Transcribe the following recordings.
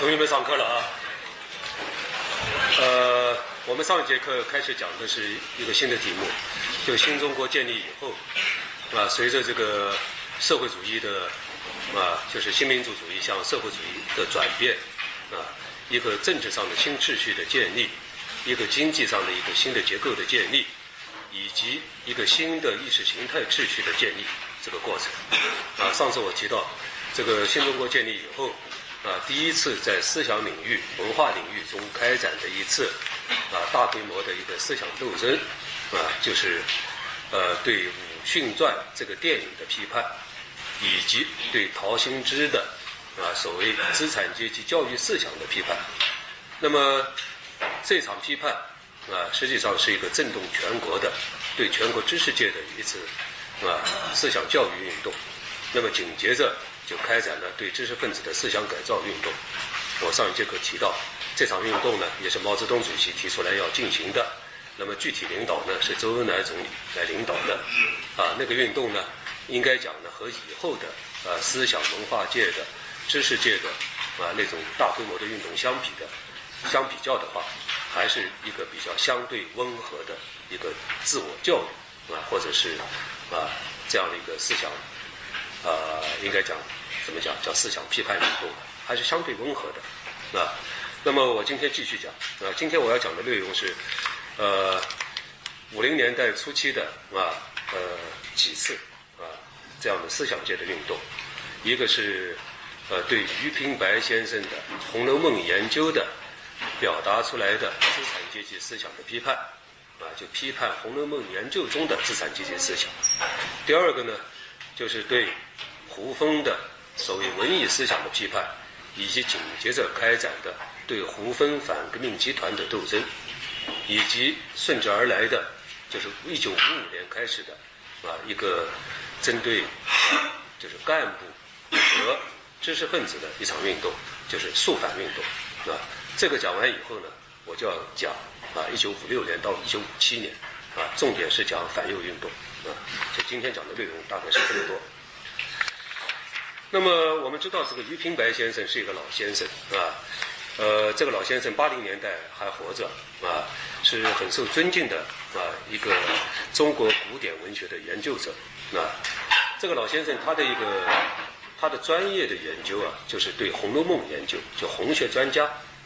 同学们上课了啊。呃，我们上一节课开始讲的是一个新的题目，就新中国建立以后，啊，随着这个社会主义的啊，就是新民主主义向社会主义的转变，啊，一个政治上的新秩序的建立，一个经济上的一个新的结构的建立，以及一个新的意识形态秩序的建立这个过程。啊，上次我提到，这个新中国建立以后。啊，第一次在思想领域、文化领域中开展的一次啊大规模的一个思想斗争，啊，就是呃对《武训传》这个电影的批判，以及对陶行知的啊所谓资产阶级教育思想的批判。那么这场批判啊，实际上是一个震动全国的、对全国知识界的一次啊思想教育运动。那么紧接着。就开展了对知识分子的思想改造运动。我上一节课提到，这场运动呢，也是毛泽东主席提出来要进行的。那么具体领导呢，是周恩来总理来领导的。啊，那个运动呢，应该讲呢，和以后的啊思想文化界的、知识界的啊那种大规模的运动相比的，相比较的话，还是一个比较相对温和的一个自我教育啊，或者是啊这样的一个思想啊，应该讲。怎么讲？叫思想批判运动，还是相对温和的，啊。那么我今天继续讲，啊，今天我要讲的内容是，呃，五零年代初期的啊，呃，几次啊这样的思想界的运动，一个是呃对于平白先生的《红楼梦》研究的表达出来的资产阶级思想的批判，啊，就批判《红楼梦》研究中的资产阶级思想。第二个呢，就是对胡风的。所谓文艺思想的批判，以及紧接着开展的对胡风反革命集团的斗争，以及顺之而来的就是一九五五年开始的啊一个针对就是干部和知识分子的一场运动，就是肃反运动，啊，这个讲完以后呢，我就要讲啊一九五六年到一九五七年，啊，重点是讲反右运动，啊，就今天讲的内容大概是这么多。那么我们知道，这个于平白先生是一个老先生啊，呃，这个老先生八零年代还活着啊，是很受尊敬的啊一个中国古典文学的研究者啊。这个老先生他的一个他的专业的研究啊，就是对《红楼梦》研究，就红学专家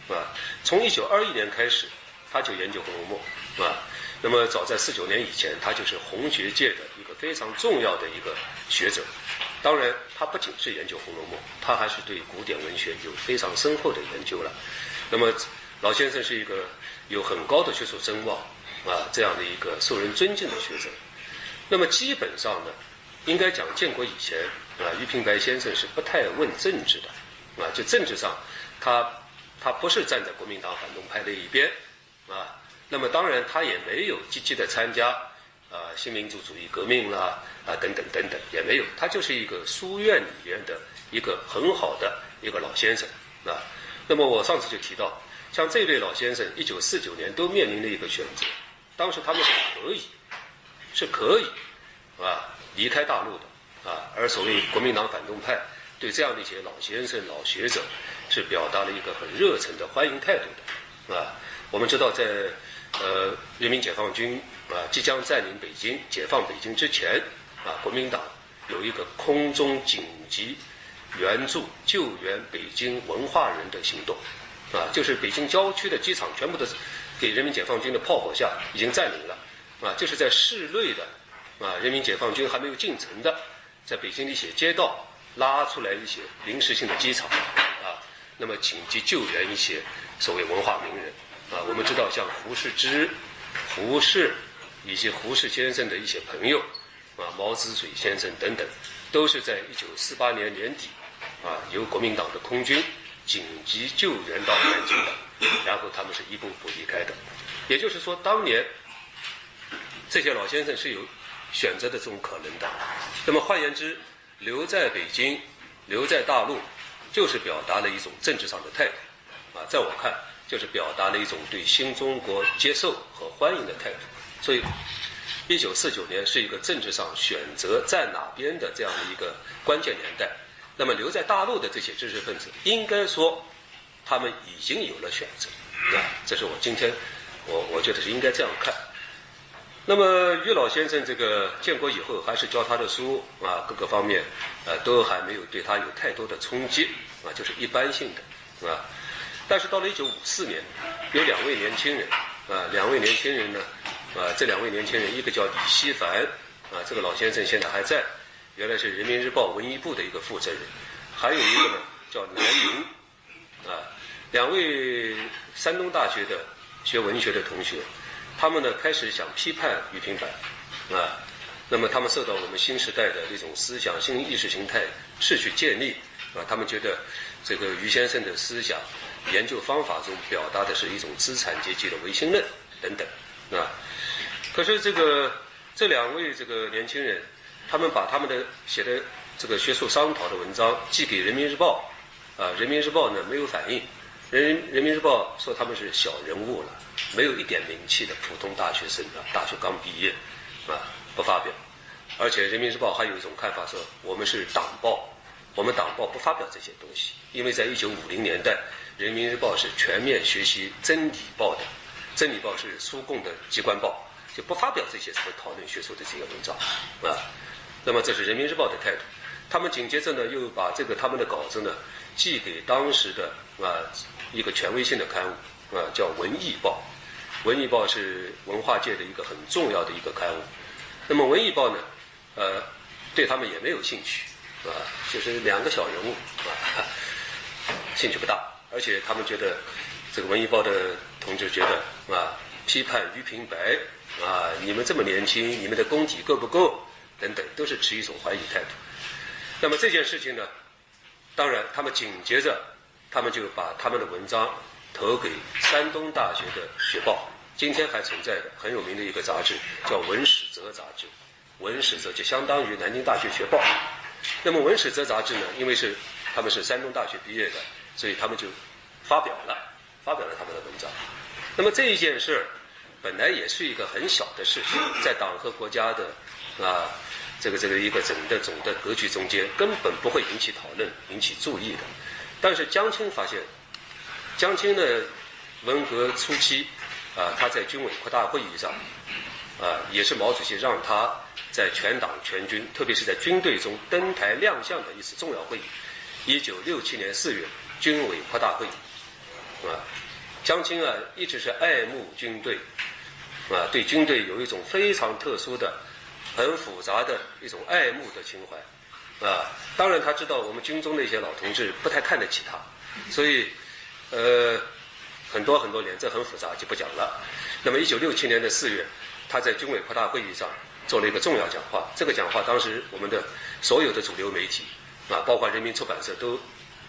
啊。从一九二一年开始，他就研究《红楼梦》啊。那么早在四九年以前，他就是红学界的一个非常重要的一个学者。当然，他不仅是研究《红楼梦》，他还是对古典文学有非常深厚的研究了。那么，老先生是一个有很高的学术声望啊，这样的一个受人尊敬的学者。那么，基本上呢，应该讲建国以前啊，俞平白先生是不太问政治的啊，就政治上，他他不是站在国民党反动派的一边啊。那么，当然他也没有积极的参加。啊，新民主主义革命啦，啊，等等等等，也没有，他就是一个书院里面的一个很好的一个老先生啊。那么我上次就提到，像这类老先生，一九四九年都面临了一个选择，当时他们是可以，是可以，啊，离开大陆的啊。而所谓国民党反动派对这样的一些老先生、老学者，是表达了一个很热忱的欢迎态度的啊。我们知道，在呃人民解放军。啊，即将占领北京、解放北京之前，啊，国民党有一个空中紧急援助救援北京文化人的行动，啊，就是北京郊区的机场全部都是给人民解放军的炮火下已经占领了，啊，就是在市内的啊，人民解放军还没有进城的，在北京的一些街道拉出来一些临时性的机场，啊，那么紧急救援一些所谓文化名人，啊，我们知道像胡适之、胡适。以及胡适先生的一些朋友，啊，毛子水先生等等，都是在一九四八年年底，啊，由国民党的空军紧急救援到南京的，然后他们是一步步离开的。也就是说，当年这些老先生是有选择的这种可能的。那么换言之，留在北京，留在大陆，就是表达了一种政治上的态度，啊，在我看，就是表达了一种对新中国接受和欢迎的态度。所以，一九四九年是一个政治上选择站哪边的这样的一个关键年代。那么留在大陆的这些知识分子，应该说他们已经有了选择，啊，这是我今天我我觉得是应该这样看。那么于老先生这个建国以后还是教他的书啊，各个方面呃都还没有对他有太多的冲击啊，就是一般性的啊。但是到了一九五四年，有两位年轻人啊，两位年轻人呢啊，这两位年轻人一个叫李希凡啊，这个老先生现在还在，原来是人民日报文艺部的一个负责人，还有一个呢叫南明啊，两位山东大学的学文学的同学。他们呢开始想批判俞平白，啊，那么他们受到我们新时代的那种思想、新意识形态秩序建立，啊，他们觉得这个俞先生的思想研究方法中表达的是一种资产阶级的唯心论等等，啊，可是这个这两位这个年轻人，他们把他们的写的这个学术商讨的文章寄给人民日报，啊，人民日报呢没有反应，人人民日报说他们是小人物了。没有一点名气的普通大学生啊，大学刚毕业，啊，不发表。而且《人民日报》还有一种看法说，我们是党报，我们党报不发表这些东西，因为在一九五零年代，《人民日报》是全面学习真理报的，真理报是苏共的机关报，就不发表这些什么讨论学术的这些文章，啊。那么这是《人民日报》的态度。他们紧接着呢，又把这个他们的稿子呢，寄给当时的啊一个权威性的刊物。啊，叫《文艺报》，《文艺报》是文化界的一个很重要的一个刊物。那么，《文艺报》呢，呃，对他们也没有兴趣，啊，就是两个小人物，啊，兴趣不大。而且他们觉得，这个《文艺报》的同志觉得，啊，批判俞平白，啊，你们这么年轻，你们的功底够不够？等等，都是持一种怀疑态度。那么这件事情呢，当然，他们紧接着，他们就把他们的文章。投给山东大学的学报，今天还存在的很有名的一个杂志，叫《文史哲》杂志。文史哲就相当于南京大学学报。那么《文史哲》杂志呢，因为是他们是山东大学毕业的，所以他们就发表了，发表了他们的文章。那么这一件事儿，本来也是一个很小的事情，在党和国家的啊这个这个一个整的总的格局中间，根本不会引起讨论、引起注意的。但是江青发现。江青呢，文革初期，啊，他在军委扩大会议上，啊，也是毛主席让他在全党全军，特别是在军队中登台亮相的一次重要会议。一九六七年四月，军委扩大会议，啊，江青啊，一直是爱慕军队，啊，对军队有一种非常特殊的、很复杂的一种爱慕的情怀，啊，当然他知道我们军中的一些老同志不太看得起他，所以。呃，很多很多年，这很复杂，就不讲了。那么，一九六七年的四月，他在军委扩大会议上做了一个重要讲话。这个讲话当时我们的所有的主流媒体啊，包括人民出版社都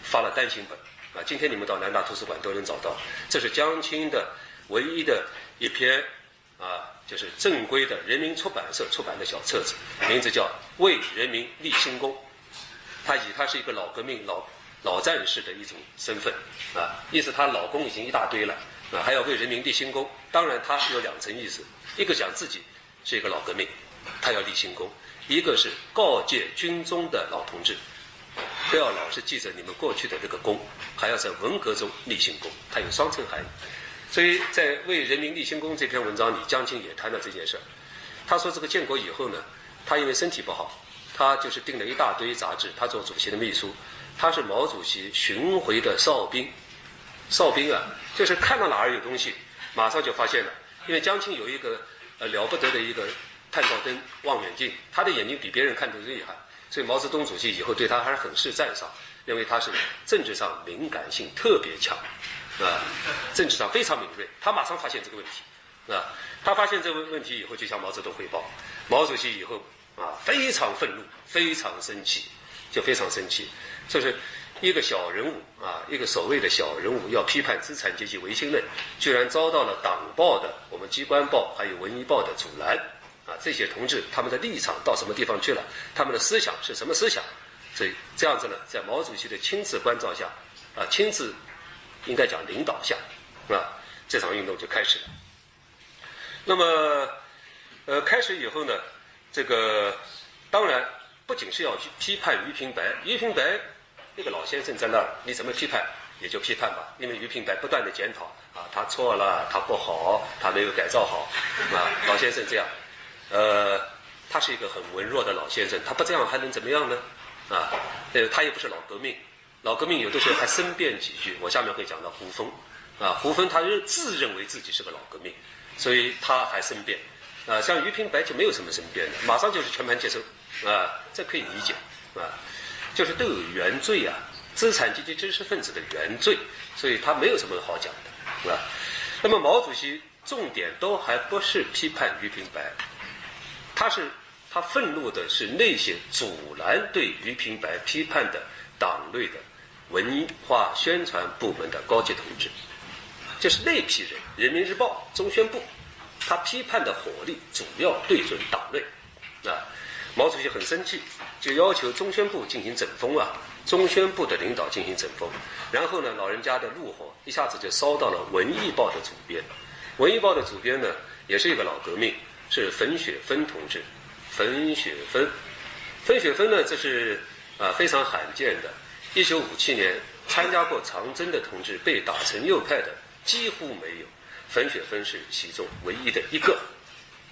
发了单行本啊。今天你们到南大图书馆都能找到。这是江青的唯一的一篇啊，就是正规的人民出版社出版的小册子，名字叫《为人民立新功》。他以他是一个老革命老。老战士的一种身份，啊，意思她老公已经一大堆了，啊，还要为人民立新功。当然，他有两层意思：一个讲自己是一个老革命，他要立新功；一个是告诫军中的老同志，不要老是记着你们过去的这个功，还要在文革中立新功。它有双层含义。所以在《为人民立新功》这篇文章里，江青也谈到这件事儿。他说，这个建国以后呢，他因为身体不好，他就是订了一大堆杂志，他做主席的秘书。他是毛主席巡回的哨兵，哨兵啊，就是看到哪儿有东西，马上就发现了。因为江青有一个呃了不得的一个探照灯望远镜，他的眼睛比别人看得厉害，所以毛泽东主席以后对他还是很是赞赏，认为他是政治上敏感性特别强，啊，政治上非常敏锐。他马上发现这个问题，啊，他发现这个问题以后就向毛泽东汇报，毛主席以后啊非常愤怒，非常生气，就非常生气。就是一个小人物啊，一个所谓的小人物，要批判资产阶级唯心论，居然遭到了党报的、我们机关报还有文艺报的阻拦啊！这些同志他们的立场到什么地方去了？他们的思想是什么思想？所以这样子呢，在毛主席的亲自关照下啊，亲自应该讲领导下啊，这场运动就开始了。那么呃，开始以后呢，这个当然不仅是要去批判俞平白，俞平白。那个老先生在那儿，你怎么批判？也就批判吧，因为俞平白不断的检讨啊，他错了，他不好，他没有改造好，啊，老先生这样，呃，他是一个很文弱的老先生，他不这样还能怎么样呢？啊，呃，他也不是老革命，老革命有的时候还申辩几句，我下面会讲到胡风，啊，胡风他认自认为自己是个老革命，所以他还申辩，啊，像俞平白就没有什么申辩的，马上就是全盘接受，啊，这可以理解，啊，就是都有原罪啊。资产阶级知识分子的原罪，所以他没有什么好讲的，啊？那么毛主席重点都还不是批判俞平白，他是他愤怒的是那些阻拦对俞平白批判的党内的文化宣传部门的高级同志，就是那批人，《人民日报》《中宣部》，他批判的火力主要对准党内，啊，毛主席很生气，就要求中宣部进行整风啊。中宣部的领导进行整风，然后呢，老人家的怒火一下子就烧到了《文艺报》的主编，《文艺报》的主编呢，也是一个老革命，是冯雪芬同志。冯雪芬，冯雪芬呢，这是啊非常罕见的。一九五七年参加过长征的同志被打成右派的几乎没有，冯雪芬是其中唯一的一个。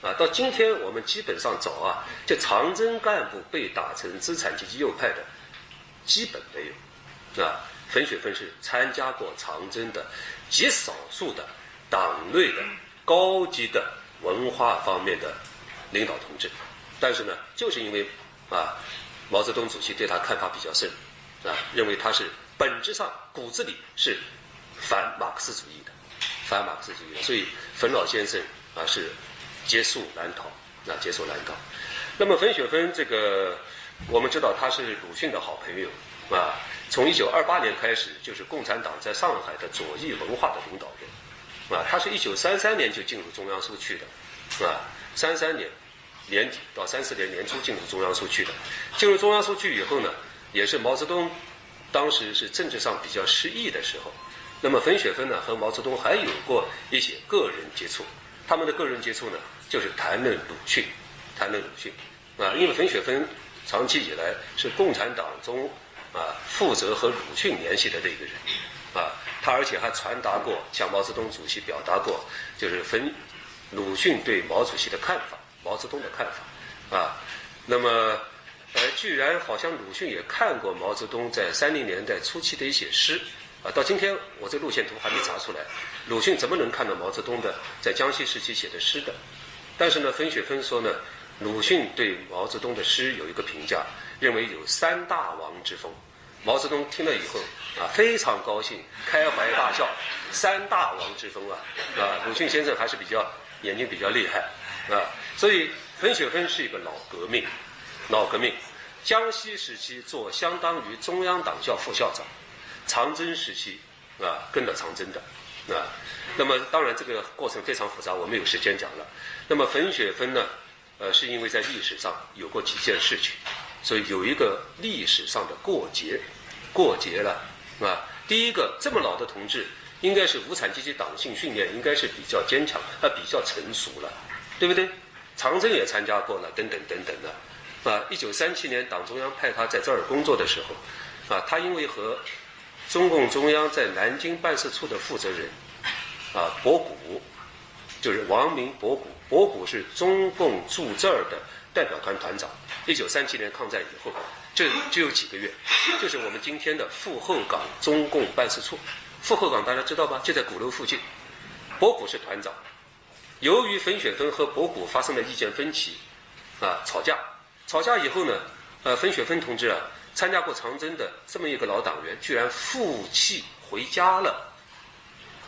啊，到今天我们基本上找啊，就长征干部被打成资产阶级右派的。基本没有，啊，冯雪芬是参加过长征的极少数的党内的高级的文化方面的领导同志，但是呢，就是因为啊，毛泽东主席对他看法比较深，啊，认为他是本质上骨子里是反马克思主义的，反马克思主义的，所以冯老先生啊是结束难逃，啊，结束难逃。那么冯雪芬这个。我们知道他是鲁迅的好朋友，啊，从一九二八年开始就是共产党在上海的左翼文化的领导人，啊，他是一九三三年就进入中央苏区的，啊，三三年年底到三四年年初进入中央苏区的，进入中央苏区以后呢，也是毛泽东当时是政治上比较失意的时候，那么冯雪芬呢和毛泽东还有过一些个人接触，他们的个人接触呢就是谈论鲁迅，谈论鲁迅，啊，因为冯雪芬。长期以来是共产党中啊负责和鲁迅联系的那个人，啊，他而且还传达过向毛泽东主席表达过，就是分鲁迅对毛主席的看法，毛泽东的看法，啊，那么呃，居然好像鲁迅也看过毛泽东在三零年代初期的一些诗，啊，到今天我这路线图还没查出来，鲁迅怎么能看到毛泽东的在江西时期写的诗的？但是呢，冯雪芬说呢。鲁迅对毛泽东的诗有一个评价，认为有三大王之风。毛泽东听了以后啊，非常高兴，开怀大笑。三大王之风啊，啊，鲁迅先生还是比较眼睛比较厉害啊。所以冯雪芬是一个老革命，老革命。江西时期做相当于中央党校副校长，长征时期啊跟着长征的啊。那么当然这个过程非常复杂，我没有时间讲了。那么冯雪芬呢？呃，是因为在历史上有过几件事情，所以有一个历史上的过节，过节了，啊。第一个，这么老的同志，应该是无产阶级党性训练应该是比较坚强，啊，比较成熟了，对不对？长征也参加过了，等等等等的，啊。一九三七年，党中央派他在这儿工作的时候，啊，他因为和中共中央在南京办事处的负责人，啊，博古，就是王明博古。博古是中共驻这儿的代表团团长。一九三七年抗战以后，这只有几个月，就是我们今天的富后港中共办事处。富后港大家知道吧？就在鼓楼附近。博古是团长。由于冯雪芬和博古发生了意见分歧，啊，吵架。吵架以后呢，呃，冯雪芬同志啊，参加过长征的这么一个老党员，居然负气回家了，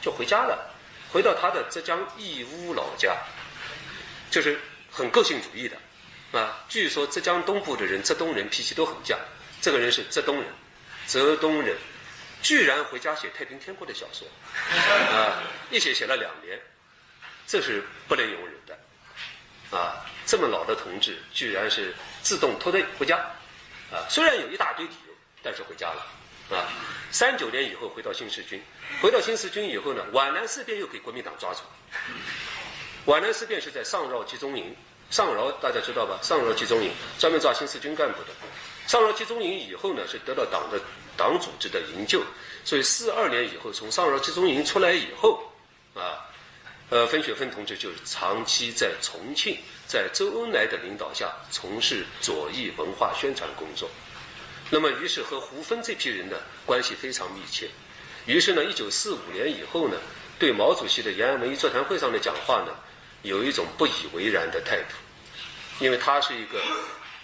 就回家了，回到他的浙江义乌老家。就是很个性主义的，啊，据说浙江东部的人，浙东人脾气都很犟。这个人是浙东人，浙东人，居然回家写太平天国的小说，啊，一写写了两年，这是不能容忍的，啊，这么老的同志，居然是自动脱队回家，啊，虽然有一大堆理由，但是回家了，啊，三九年以后回到新四军，回到新四军以后呢，皖南事变又给国民党抓住。皖南事变是在上饶集中营，上饶大家知道吧？上饶集中营专门抓新四军干部的。上饶集中营以后呢，是得到党的党组织的营救，所以四二年以后，从上饶集中营出来以后，啊，呃，分雪芬同志就长期在重庆，在周恩来的领导下从事左翼文化宣传工作。那么，于是和胡芬这批人的关系非常密切。于是呢，一九四五年以后呢，对毛主席的延安文艺座谈会上的讲话呢，有一种不以为然的态度，因为他是一个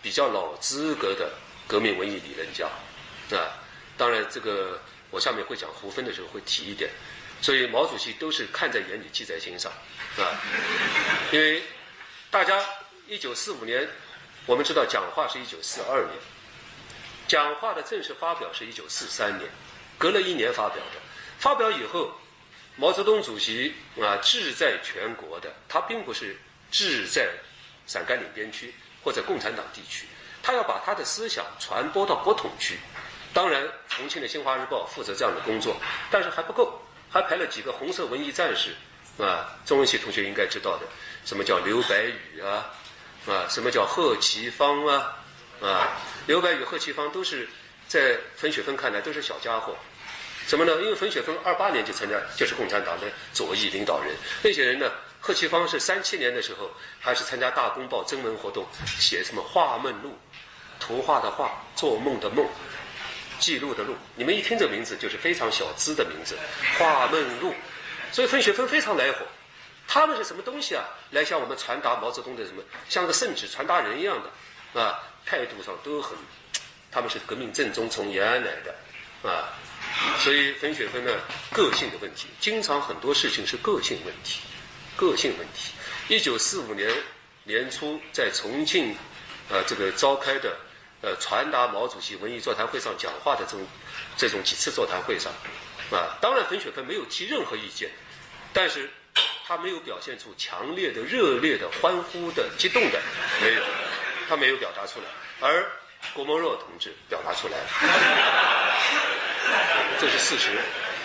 比较老资格的革命文艺理论家，啊，当然这个我下面会讲胡芬的时候会提一点，所以毛主席都是看在眼里，记在心上，啊，因为大家一九四五年，我们知道讲话是一九四二年，讲话的正式发表是一九四三年。隔了一年发表的，发表以后，毛泽东主席啊志在全国的，他并不是志在陕甘岭边区或者共产党地区，他要把他的思想传播到国统区。当然，重庆的《新华日报》负责这样的工作，但是还不够，还派了几个红色文艺战士啊。中文系同学应该知道的，什么叫刘白羽啊？啊，什么叫贺其芳啊？啊，刘白羽、贺其芳都是在冯雪芬看来都是小家伙。什么呢？因为冯雪峰二八年就参加，就是共产党的左翼领导人。那些人呢？贺其芳是三七年的时候，还是参加《大公报》征文活动，写什么《画梦录》，图画的画，做梦的梦，记录的录。你们一听这名字，就是非常小资的名字，《画梦录》。所以冯雪峰非常来火。他们是什么东西啊？来向我们传达毛泽东的什么，像个圣旨传达人一样的啊？态度上都很，他们是革命正宗，从延安来的啊。所以，冯雪芬呢，个性的问题，经常很多事情是个性问题，个性问题。一九四五年年初，在重庆，呃，这个召开的，呃，传达毛主席文艺座谈会上讲话的这种，这种几次座谈会上，啊，当然，冯雪芬没有提任何意见，但是，他没有表现出强烈的、热烈的欢呼的、激动的，没有，他没有表达出来，而郭沫若同志表达出来了。这是事实，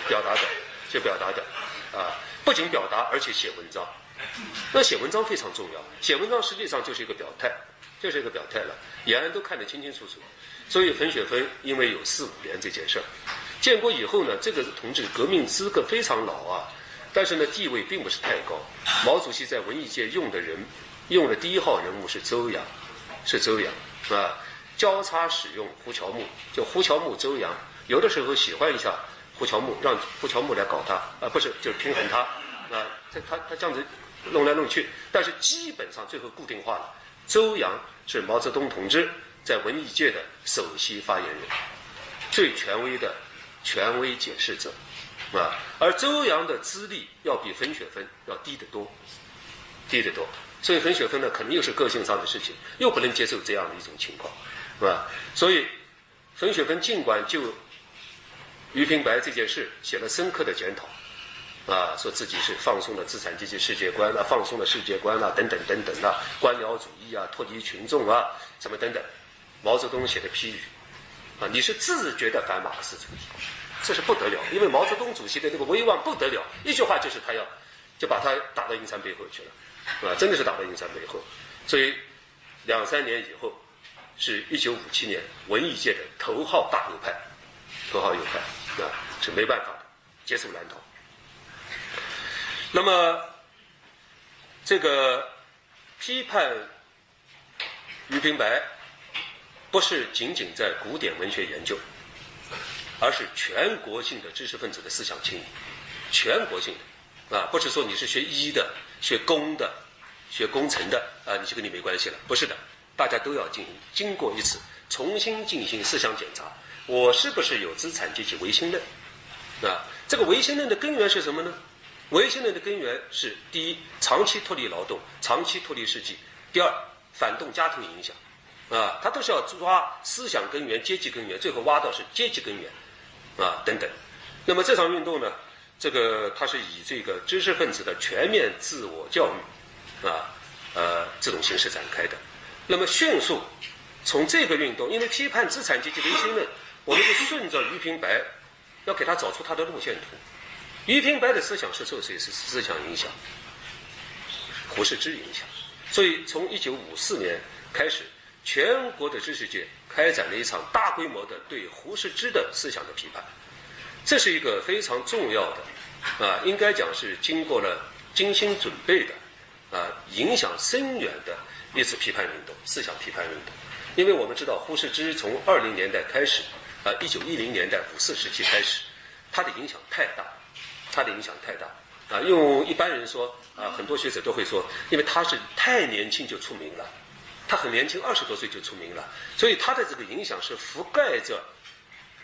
表达的，就表达的，啊，不仅表达，而且写文章。那写文章非常重要，写文章实际上就是一个表态，就是一个表态了。延安都看得清清楚楚。所以冯雪芬因为有四五年这件事儿，建国以后呢，这个同志革命资格非常老啊，但是呢地位并不是太高。毛主席在文艺界用的人，用的第一号人物是周扬，是周扬啊，交叉使用胡乔木，就胡乔木、周扬。有的时候喜欢一下胡乔木，让胡乔木来搞他，啊，不是，就是平衡他，啊，他他他这样子弄来弄去，但是基本上最后固定化了。周扬是毛泽东同志在文艺界的首席发言人，最权威的权威解释者，啊，而周扬的资历要比冯雪芬要低得多，低得多，所以冯雪芬呢，可能又是个性上的事情，又不能接受这样的一种情况，是吧？所以冯雪芬尽管就于平白这件事写了深刻的检讨，啊，说自己是放松了资产阶级世界观啊，放松了世界观啊，等等等等啊，官僚主义啊，脱离群众啊，什么等等。毛泽东写的批语，啊，你是自觉的反马克思主义，这是不得了，因为毛泽东主席的那个威望不得了，一句话就是他要就把他打到阴山背后去了，啊，真的是打到阴山背后。所以两三年以后，是一九五七年，文艺界的头号大右派。头号右派啊，是没办法的，接受难逃。那么，这个批判于平白，不是仅仅在古典文学研究，而是全国性的知识分子的思想清理，全国性的啊，不是说你是学医的、学工的、学工程的啊，你就跟你没关系了，不是的，大家都要进行经过一次重新进行思想检查。我是不是有资产阶级唯心论？啊，这个唯心论的根源是什么呢？唯心论的根源是：第一，长期脱离劳动，长期脱离世纪；第二，反动家庭影响。啊，他都是要抓思想根源、阶级根源，最后挖到是阶级根源，啊，等等。那么这场运动呢，这个它是以这个知识分子的全面自我教育，啊，呃，这种形式展开的。那么迅速从这个运动，因为批判资产阶级唯心论。我们就顺着俞平白，要给他找出他的路线图。俞平白的思想是受谁是思想影响？胡适之影响，所以从一九五四年开始，全国的知识界开展了一场大规模的对胡适之的思想的批判。这是一个非常重要的，啊，应该讲是经过了精心准备的，啊，影响深远的一次批判运动，思想批判运动。因为我们知道胡适之从二零年代开始，啊，一九一零年代五四时期开始，他的影响太大，他的影响太大，啊，用一般人说，啊，很多学者都会说，因为他是太年轻就出名了，他很年轻，二十多岁就出名了，所以他的这个影响是覆盖着，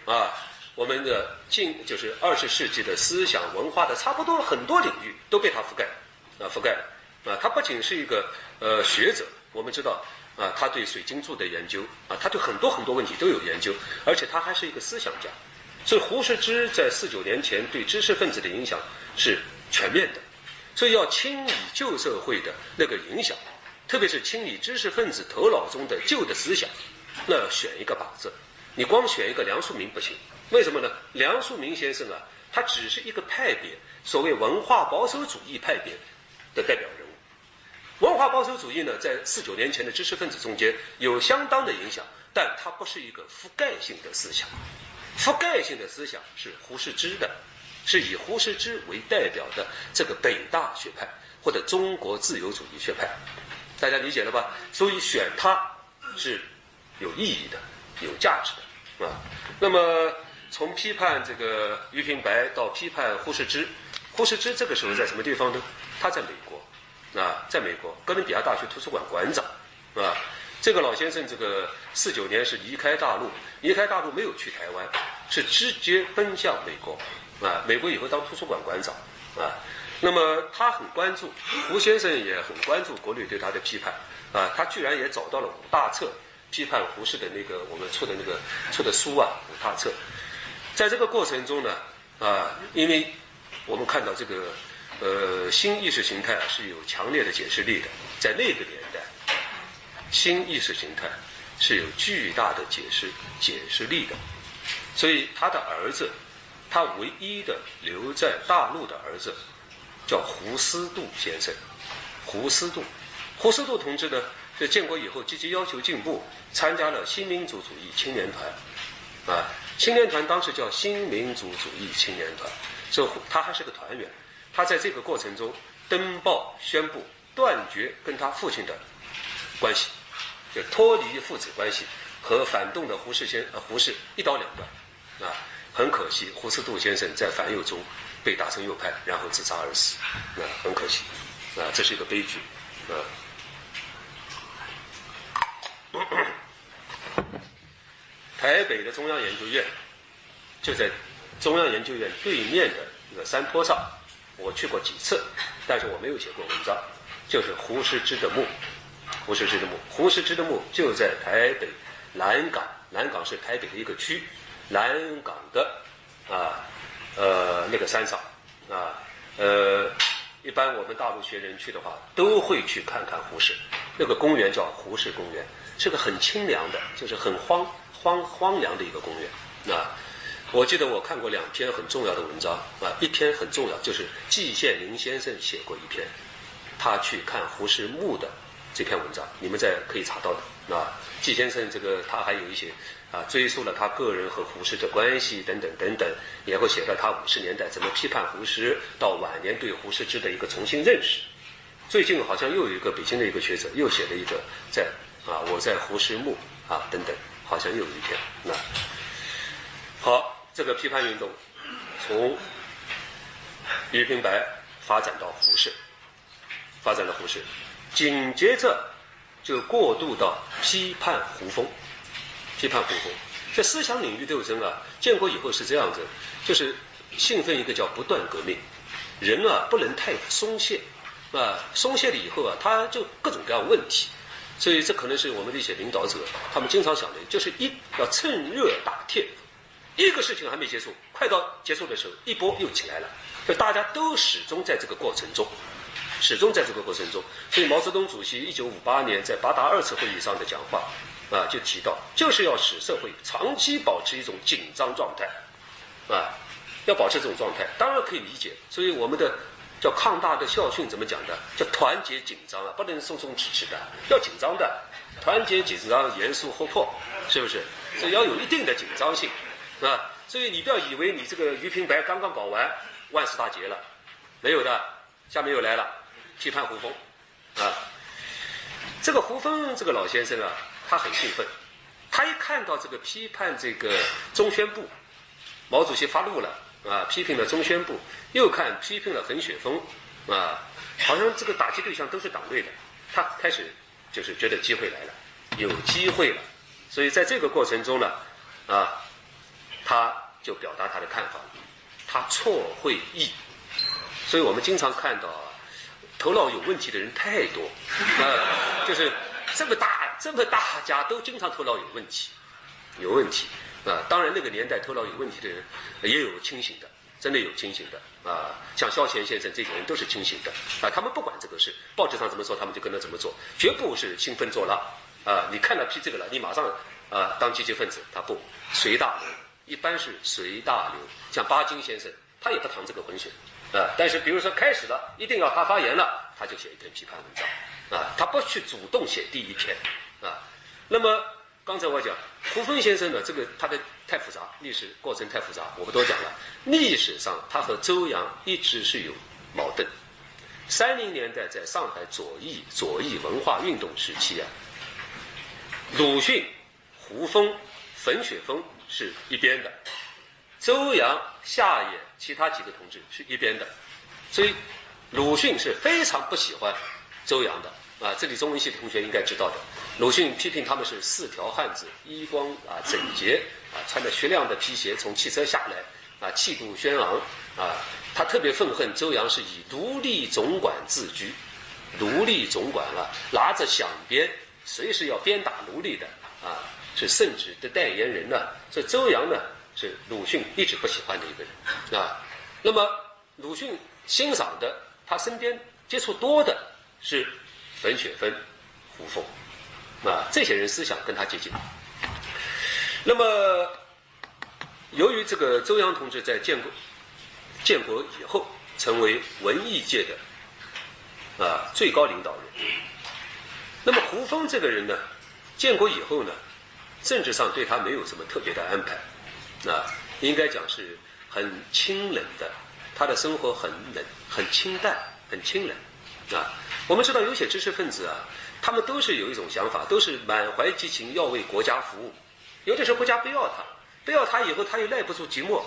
啊。我们的近就是二十世纪的思想文化的差不多很多领域都被他覆盖，啊覆盖了，啊他不仅是一个呃学者，我们知道啊他对水晶柱的研究啊他对很多很多问题都有研究，而且他还是一个思想家，所以胡适之在四九年前对知识分子的影响是全面的，所以要清理旧社会的那个影响，特别是清理知识分子头脑中的旧的思想，那要选一个靶子，你光选一个梁漱溟不行。为什么呢？梁漱溟先生啊，他只是一个派别，所谓文化保守主义派别的代表人物。文化保守主义呢，在四九年前的知识分子中间有相当的影响，但它不是一个覆盖性的思想。覆盖性的思想是胡适之的，是以胡适之为代表的这个北大学派或者中国自由主义学派。大家理解了吧？所以选它是有意义的、有价值的，啊。那么。从批判这个俞平白到批判胡适之，胡适之这个时候在什么地方呢？他在美国，啊，在美国哥伦比亚大学图书馆馆长，啊，这个老先生这个四九年是离开大陆，离开大陆没有去台湾，是直接奔向美国，啊，美国以后当图书馆馆长，啊，那么他很关注胡先生也很关注国内对他的批判，啊，他居然也找到了五大册批判胡适的那个我们出的那个出的书啊，五大册。在这个过程中呢，啊，因为我们看到这个呃新意识形态啊是有强烈的解释力的，在那个年代，新意识形态是有巨大的解释解释力的，所以他的儿子，他唯一的留在大陆的儿子叫胡思杜先生，胡思杜，胡思杜同志呢，在建国以后积极要求进步，参加了新民主主义青年团，啊。青年团当时叫新民主主义青年团，这他还是个团员。他在这个过程中登报宣布断绝跟他父亲的关系，就脱离父子关系，和反动的胡适先呃胡适一刀两断。啊，很可惜，胡思杜先生在反右中被打成右派，然后自杀而死。那，很可惜。啊，这是一个悲剧。啊。台北的中央研究院就在中央研究院对面的一个山坡上，我去过几次，但是我没有写过文章。就是胡适之的墓，胡适之的墓，胡适之的墓就在台北南港，南港是台北的一个区，南港的啊呃那个山上啊呃，一般我们大陆学人去的话，都会去看看胡适。那个公园叫胡适公园，是个很清凉的，就是很荒。荒荒凉的一个公园，啊，我记得我看过两篇很重要的文章，啊，一篇很重要，就是季羡林先生写过一篇，他去看胡适墓的这篇文章，你们在可以查到的，啊，季先生这个他还有一些啊，追溯了他个人和胡适的关系等等等等，也会写到他五十年代怎么批判胡适，到晚年对胡适之的一个重新认识。最近好像又有一个北京的一个学者又写了一个在啊，我在胡适墓啊等等。好像又有一篇，那好，这个批判运动从俞平白发展到胡适，发展到胡适，紧接着就过渡到批判胡风，批判胡风。这思想领域斗争啊，建国以后是这样子，就是兴奋一个叫不断革命，人啊不能太松懈，啊，松懈了以后啊，他就各种各样问题。所以，这可能是我们的一些领导者，他们经常想的，就是一要趁热打铁，一个事情还没结束，快到结束的时候，一波又起来了。就大家都始终在这个过程中，始终在这个过程中。所以，毛泽东主席一九五八年在八达二次会议上的讲话啊，就提到，就是要使社会长期保持一种紧张状态，啊，要保持这种状态，当然可以理解。所以，我们的叫抗大的校训怎么讲的？叫团结紧张啊，不能松松弛弛的，要紧张的，团结紧张，严肃活泼，是不是？所以要有一定的紧张性，啊，所以你不要以为你这个于平白刚刚搞完万事大吉了，没有的，下面又来了，批判胡风，啊，这个胡风这个老先生啊，他很兴奋，他一看到这个批判这个中宣部，毛主席发怒了。啊，批评了中宣部，又看批评了冯雪峰，啊，好像这个打击对象都是党内的，他开始就是觉得机会来了，有机会了，所以在这个过程中呢，啊，他就表达他的看法，他错会意，所以我们经常看到头脑有问题的人太多，啊，就是这么大这么大家都经常头脑有问题，有问题。啊，当然那个年代头脑有问题的人也有清醒的，真的有清醒的啊，像萧乾先生这些人都是清醒的啊，他们不管这个事，报纸上怎么说，他们就跟着怎么做，绝不是兴奋作浪啊。你看到批这个了，你马上啊当积极分子，他不随大流，一般是随大流。像巴金先生，他也不淌这个浑水啊，但是比如说开始了，一定要他发言了，他就写一篇批判文章啊，他不去主动写第一篇啊，那么。刚才我讲胡风先生呢，这个他的太复杂，历史过程太复杂，我不多讲了。历史上他和周扬一直是有矛盾。三零年代在上海左翼左翼文化运动时期啊，鲁迅、胡风、冯雪峰是一边的，周扬、夏野其他几个同志是一边的，所以鲁迅是非常不喜欢周扬的。啊，这里中文系同学应该知道的，鲁迅批评他们是四条汉子，衣光啊整洁啊，穿着雪亮的皮鞋从汽车下来啊，气度轩昂啊。他特别愤恨周扬是以奴隶总管自居，奴隶总管啊，拿着响鞭，随时要鞭打奴隶的啊，是圣旨的代言人呢。所以周扬呢是鲁迅一直不喜欢的一个人啊。那么鲁迅欣赏的，他身边接触多的是。冯雪芬、胡风，啊，这些人思想跟他接近。那么，由于这个周扬同志在建国建国以后成为文艺界的啊最高领导人，那么胡风这个人呢，建国以后呢，政治上对他没有什么特别的安排，啊，应该讲是很清冷的，他的生活很冷、很清淡、很清冷，啊。我们知道有些知识分子啊，他们都是有一种想法，都是满怀激情要为国家服务。有的时候国家不要他，不要他以后他又耐不住寂寞，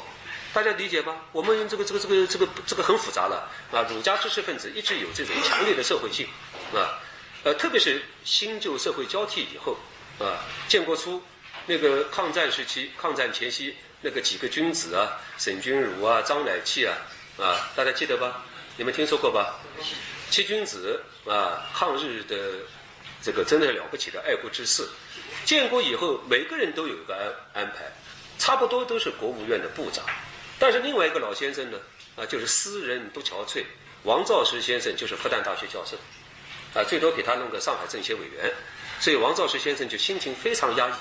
大家理解吗？我们这个这个这个这个这个很复杂了啊！儒家知识分子一直有这种强烈的社会性啊，呃，特别是新旧社会交替以后啊，建国初那个抗战时期、抗战前夕那个几个君子啊，沈钧儒啊、张乃器啊啊，大家记得吧？你们听说过吧？七君子啊，抗日的这个真的是了不起的爱国之士。建国以后，每个人都有一个安安排，差不多都是国务院的部长。但是另外一个老先生呢，啊，就是私人不憔悴。王兆石先生就是复旦大学教授，啊，最多给他弄个上海政协委员。所以王兆石先生就心情非常压抑，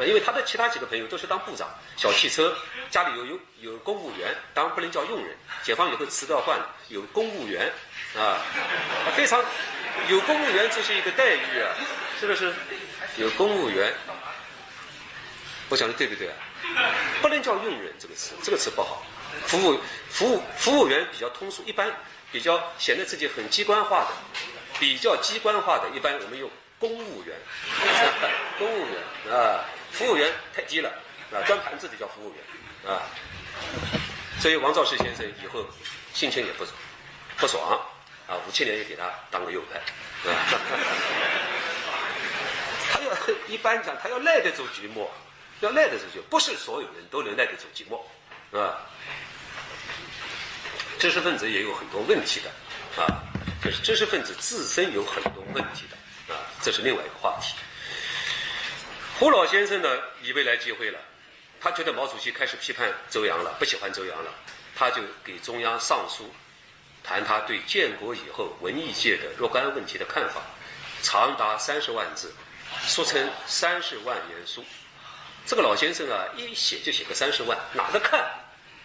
啊，因为他的其他几个朋友都是当部长，小汽车，家里有有有公务员，当然不能叫佣人。解放以后辞掉换了，有公务员。啊，非常有公务员，这是一个待遇啊，是不是？有公务员，我讲的对不对啊？不能叫佣人这个词，这个词不好。服务服务服务员比较通俗，一般比较显得自己很机关化的，比较机关化的，一般我们用公务员。公务员啊，服务员太低了啊，端盘子的叫服务员啊。所以王兆石先生以后心情也不不爽。啊，五七年也给他当个右派，他要一般讲，他要耐得住寂寞，要耐得住寂寞，不是所有人都能耐得住寂寞，啊，知识分子也有很多问题的，啊，就是知识分子自身有很多问题的，啊，这是另外一个话题。胡老先生呢，以为来机会了，他觉得毛主席开始批判周扬了，不喜欢周扬了，他就给中央上书。谈他对建国以后文艺界的若干问题的看法，长达三十万字，俗称“三十万言书”。这个老先生啊，一写就写个三十万，哪个看？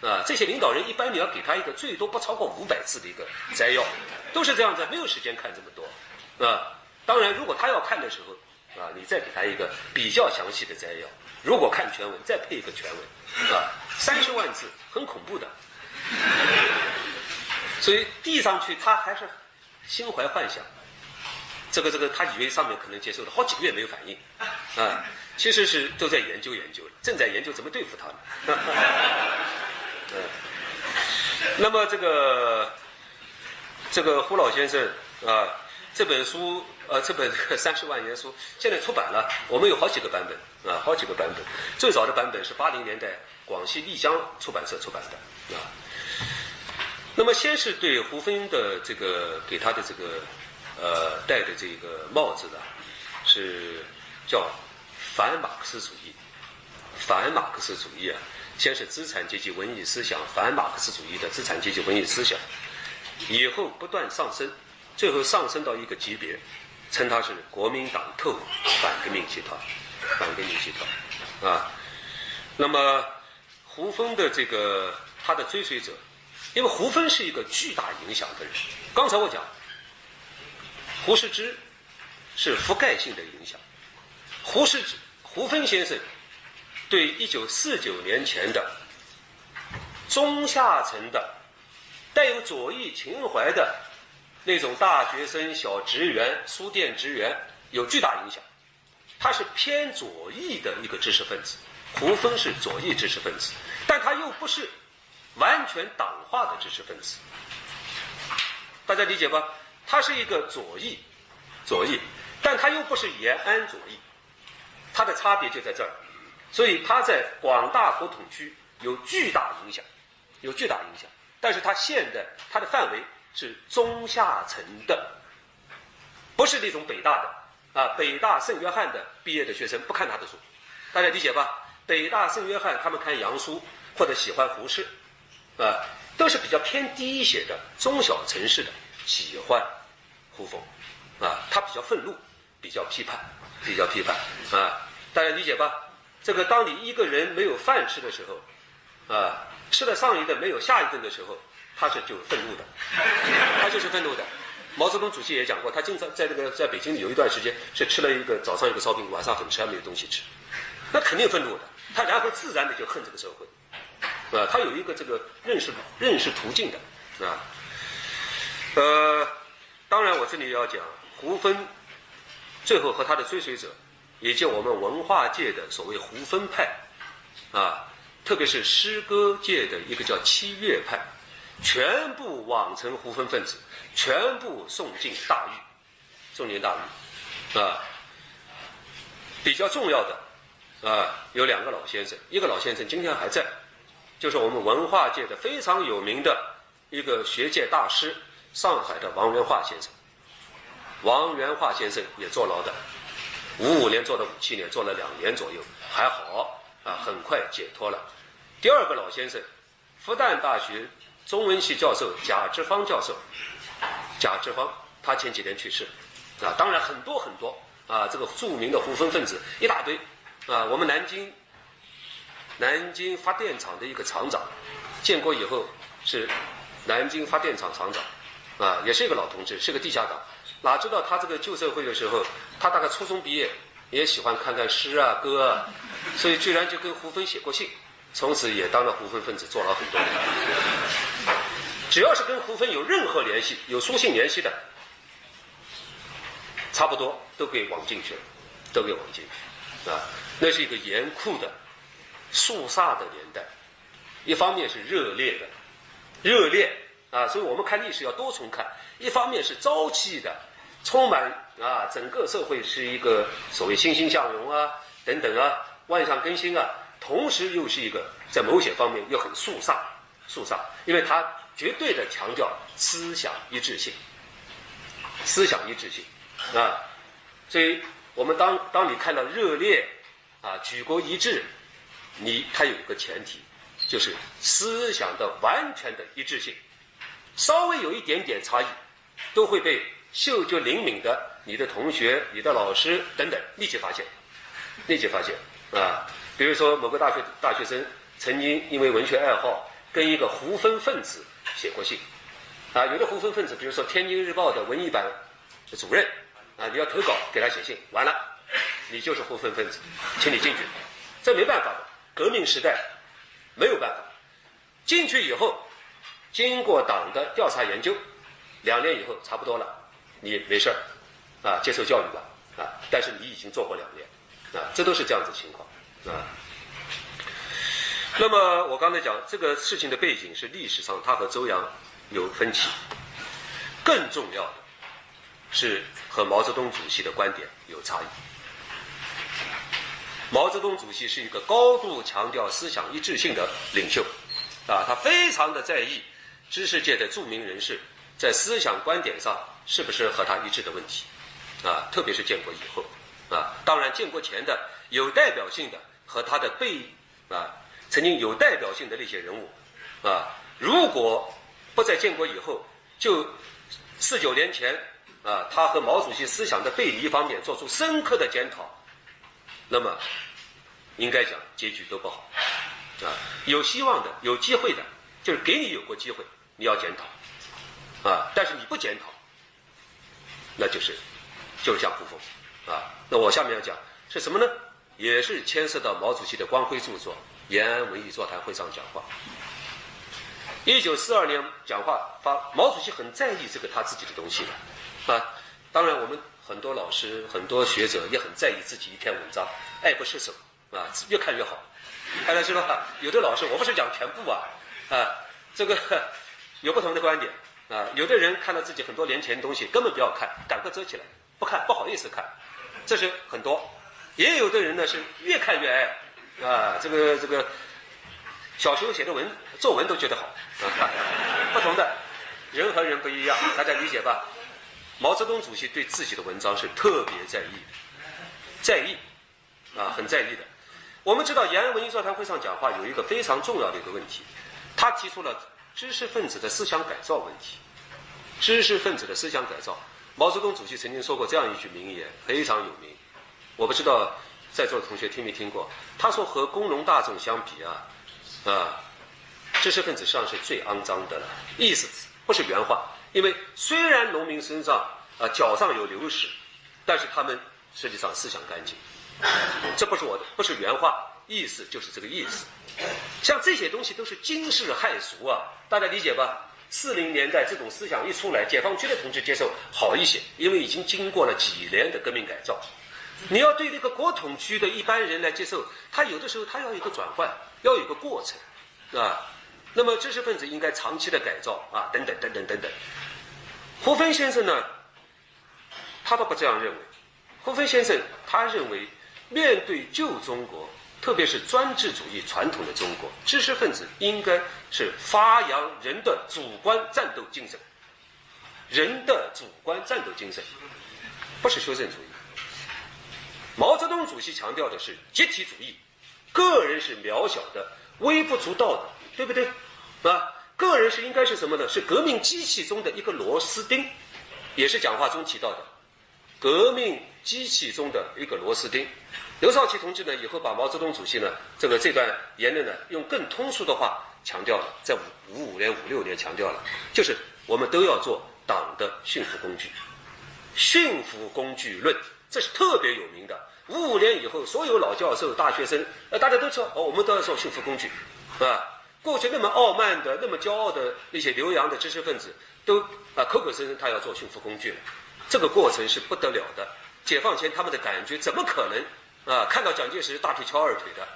啊，这些领导人一般你要给他一个最多不超过五百字的一个摘要，都是这样子，没有时间看这么多，啊，当然如果他要看的时候，啊，你再给他一个比较详细的摘要，如果看全文再配一个全文，啊，三十万字很恐怖的，所以递上去他还是心怀幻想，这个这个他以为上面可能接受了好几个月没有反应，啊，其实是都在研究研究正在研究怎么对付他呢。嗯，那么这个这个胡老先生啊，这本书呃，这本 三十万元书现在出版了，我们有好几个版本啊，好几个版本。最早的版本是八零年代广西丽江出版社出版的啊。那么先是对胡芬的这个给他的这个呃戴的这个帽子呢，是叫反马克思主义，反马克思主义啊。先是资产阶级文艺思想，反马克思主义的资产阶级文艺思想，以后不断上升，最后上升到一个级别，称他是国民党特务、反革命集团、反革命集团啊。那么胡风的这个他的追随者，因为胡风是一个巨大影响的人。刚才我讲，胡适之是覆盖性的影响，胡适之、胡风先生。对一九四九年前的中下层的带有左翼情怀的那种大学生、小职员、书店职员有巨大影响。他是偏左翼的一个知识分子，胡风是左翼知识分子，但他又不是完全党化的知识分子。大家理解吧？他是一个左翼，左翼，但他又不是延安左翼，他的差别就在这儿。所以他在广大胡同区有巨大影响，有巨大影响。但是他现在他的范围是中下层的，不是那种北大的啊，北大圣约翰的毕业的学生不看他的书，大家理解吧？北大圣约翰他们看杨书或者喜欢胡适，啊，都是比较偏低一些的中小城市的喜欢胡风，啊，他比较愤怒，比较批判，比较批判啊，大家理解吧？这个，当你一个人没有饭吃的时候，啊，吃了上一顿没有下一顿的时候，他是就愤怒的，他就是愤怒的。毛泽东主席也讲过，他经常在这个在北京有一段时间是吃了一个早上一个烧饼，晚上很吃还没有东西吃，那肯定愤怒的。他然后自然的就恨这个社会，啊，他有一个这个认识认识途径的，啊，呃，当然我这里要讲胡风，最后和他的追随者。也就我们文化界的所谓胡风派，啊，特别是诗歌界的一个叫七月派，全部网成胡风分子，全部送进大狱，送进大狱，啊，比较重要的啊有两个老先生，一个老先生今天还在，就是我们文化界的非常有名的一个学界大师，上海的王元化先生，王元化先生也坐牢的。五五年做到五七年，做了两年左右，还好啊，很快解脱了。第二个老先生，复旦大学中文系教授贾志芳教授，贾志芳，他前几年去世，啊，当然很多很多啊，这个著名的胡风分子一大堆，啊，我们南京南京发电厂的一个厂长，建国以后是南京发电厂厂长，啊，也是一个老同志，是个地下党。哪知道他这个旧社会的时候，他大概初中毕业，也喜欢看看诗啊歌啊，所以居然就跟胡风写过信，从此也当了胡风分子，坐牢很多年。只要是跟胡风有任何联系、有书信联系的，差不多都给网进去了，都给网进去，啊，那是一个严酷的、肃杀的年代。一方面是热烈的，热烈啊，所以我们看历史要多重看。一方面是朝气的。充满啊，整个社会是一个所谓欣欣向荣啊，等等啊，万象更新啊。同时又是一个在某些方面又很肃杀，肃杀，因为它绝对的强调思想一致性，思想一致性啊。所以我们当当你看到热烈啊，举国一致，你它有一个前提，就是思想的完全的一致性，稍微有一点点差异，都会被。嗅觉灵敏的，你的同学、你的老师等等，立即发现，立即发现啊！比如说某个大学大学生曾经因为文学爱好跟一个胡风分子写过信，啊，有的胡风分子，比如说《天津日报》的文艺版的主任，啊，你要投稿给他写信，完了，你就是胡风分子，请你进去，这没办法的，革命时代没有办法，进去以后，经过党的调查研究，两年以后差不多了，你没事儿，啊，接受教育吧，啊，但是你已经做过两年，啊，这都是这样子情况，啊。那么我刚才讲这个事情的背景是历史上他和周扬有分歧，更重要的是和毛泽东主席的观点有差异。毛泽东主席是一个高度强调思想一致性的领袖，啊，他非常的在意知识界的著名人士在思想观点上是不是和他一致的问题，啊，特别是建国以后，啊，当然建国前的有代表性的和他的背啊。曾经有代表性的那些人物，啊，如果不在建国以后，就四九年前啊，他和毛主席思想的背离方面做出深刻的检讨，那么应该讲结局都不好，啊，有希望的、有机会的，就是给你有过机会，你要检讨，啊，但是你不检讨，那就是就是像胡风，啊，那我下面要讲是什么呢？也是牵涉到毛主席的光辉著作。延安文艺座谈会上讲话，一九四二年讲话发，毛主席很在意这个他自己的东西的，啊，当然我们很多老师、很多学者也很在意自己一篇文章，爱不释手，啊，越看越好。看来是吧？有的老师，我不是讲全部啊，啊，这个 有不同的观点，啊，有的人看到自己很多年前的东西根本不要看，赶快遮起来，不看，不好意思看，这是很多，也有的人呢是越看越爱。啊，这个这个，小时候写的文作文都觉得好，啊，不同的，人和人不一样，大家理解吧？毛泽东主席对自己的文章是特别在意的，在意，啊，很在意的。我们知道延安文艺座谈会上讲话有一个非常重要的一个问题，他提出了知识分子的思想改造问题，知识分子的思想改造。毛泽东主席曾经说过这样一句名言，非常有名，我不知道。在座的同学听没听过？他说和工农大众相比啊，啊，知识分子实际上是最肮脏的了。意思不是原话，因为虽然农民身上啊脚上有流屎，但是他们实际上思想干净。这不是我的，不是原话，意思就是这个意思。像这些东西都是惊世骇俗啊，大家理解吧？四零年代这种思想一出来，解放军的同志接受好一些，因为已经经过了几年的革命改造。你要对那个国统区的一般人来接受，他有的时候他要有个转换，要有个过程，啊，那么知识分子应该长期的改造啊，等等等等等等。胡芬先生呢，他倒不这样认为。胡芬先生他认为，面对旧中国，特别是专制主义传统的中国，知识分子应该是发扬人的主观战斗精神，人的主观战斗精神，不是修正主义。毛泽东主席强调的是集体主义，个人是渺小的、微不足道的，对不对？啊，个人是应该是什么呢？是革命机器中的一个螺丝钉，也是讲话中提到的，革命机器中的一个螺丝钉。刘少奇同志呢，以后把毛泽东主席呢这个这段言论呢，用更通俗的话强调了，在五五五年、五六年强调了，就是我们都要做党的驯服工具，驯服工具论。这是特别有名的。五五年以后，所有老教授、大学生，呃，大家都知道，哦，我们都要做驯服工具，啊，过去那么傲慢的、那么骄傲的那些留洋的知识分子，都啊口口声声他要做驯服工具了。这个过程是不得了的。解放前他们的感觉怎么可能啊？看到蒋介石大腿翘二腿的，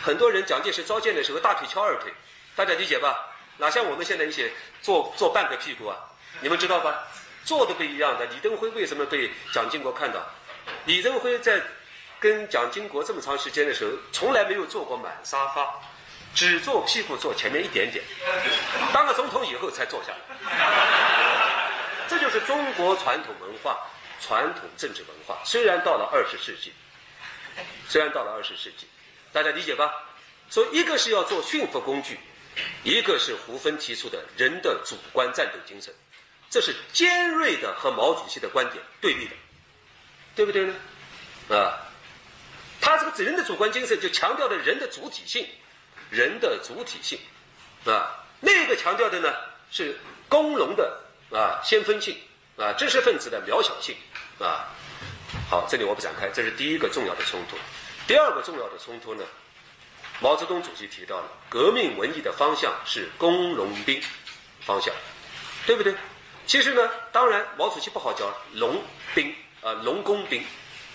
很多人蒋介石召见的时候大腿翘二腿，大家理解吧？哪像我们现在一些坐坐半个屁股啊？你们知道吧？做的不一样的，李登辉为什么被蒋经国看到？李登辉在跟蒋经国这么长时间的时候，从来没有坐过满沙发，只坐屁股坐前面一点点。当了总统以后才坐下来。这就是中国传统文化、传统政治文化。虽然到了二十世纪，虽然到了二十世纪，大家理解吧？所以一个是要做驯服工具，一个是胡芬提出的人的主观战斗精神。这是尖锐的和毛主席的观点对立的，对不对呢？啊，他这个人的主观精神就强调了人的主体性，人的主体性，啊，那个强调的呢是工农的啊先锋性啊，知识分子的渺小性啊。好，这里我不展开，这是第一个重要的冲突。第二个重要的冲突呢，毛泽东主席提到了革命文艺的方向是工农兵方向，对不对？其实呢，当然毛主席不好叫农兵啊，农工兵，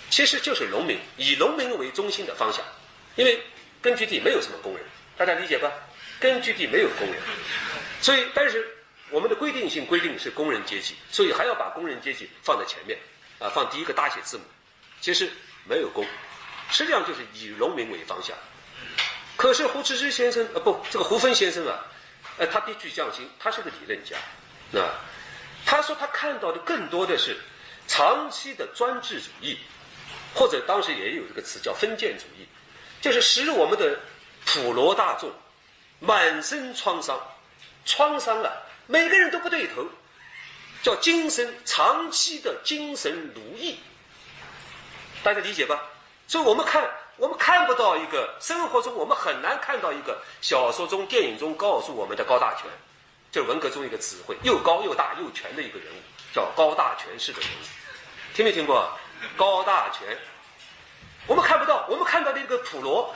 其实就是农民，以农民为中心的方向，因为根据地没有什么工人，大家理解吧？根据地没有工人，所以但是我们的规定性规定是工人阶级，所以还要把工人阶级放在前面。啊，放第一个大写字母，其实没有工，实际上就是以农民为方向。可是胡适之先生，呃，不，这个胡风先生啊，呃，他别具匠心，他是个理论家，啊，他说他看到的更多的是长期的专制主义，或者当时也有这个词叫封建主义，就是使我们的普罗大众满身创伤，创伤啊，每个人都不对头。叫精神长期的精神奴役，大家理解吧？所以我们看，我们看不到一个生活中，我们很难看到一个小说中、电影中告诉我们的高大全，就是文革中一个词汇，又高又大又全的一个人物，叫高大全式的人物，听没听过？高大全，我们看不到，我们看到的一个普罗，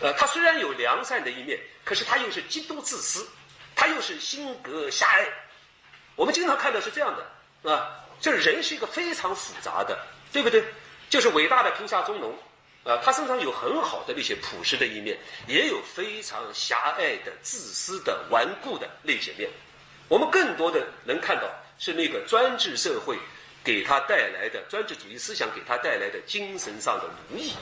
呃，他虽然有良善的一面，可是他又是极度自私，他又是性格狭隘。我们经常看到是这样的，啊，就是人是一个非常复杂的，对不对？就是伟大的贫下中农，啊，他身上有很好的那些朴实的一面，也有非常狭隘的、自私的、顽固的那些面。我们更多的能看到是那个专制社会给他带来的专制主义思想给他带来的精神上的奴役。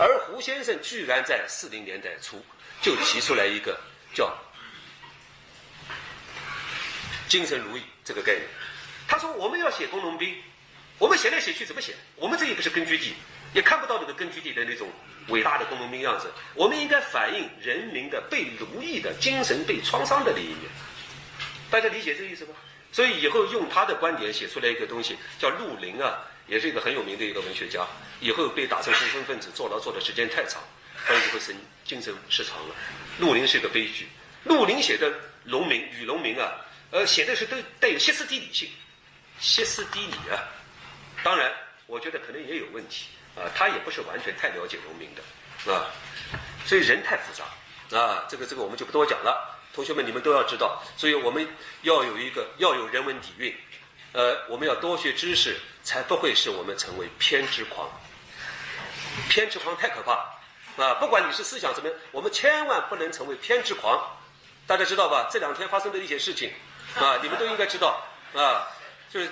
而胡先生居然在四零年代初就提出来一个叫。精神奴役这个概念，他说我们要写工农兵，我们写来写去怎么写？我们这也不是根据地，也看不到那个根据地的那种伟大的工农兵样子。我们应该反映人民的被奴役的精神被创伤的那一面。大家理解这个意思吗？所以以后用他的观点写出来一个东西，叫陆林啊，也是一个很有名的一个文学家。以后被打成精神分子，坐牢坐的时间太长，他就会生精神失常了。陆林是个悲剧。陆林写的农民与农民啊。呃，写的是都带有歇斯底里性，歇斯底里啊。当然，我觉得可能也有问题啊，他也不是完全太了解农民的啊，所以人太复杂啊。这个这个我们就不多讲了，同学们你们都要知道，所以我们要有一个要有人文底蕴，呃，我们要多学知识，才不会使我们成为偏执狂。偏执狂太可怕啊！不管你是思想怎么样，我们千万不能成为偏执狂。大家知道吧？这两天发生的一些事情。啊，你们都应该知道啊，就是，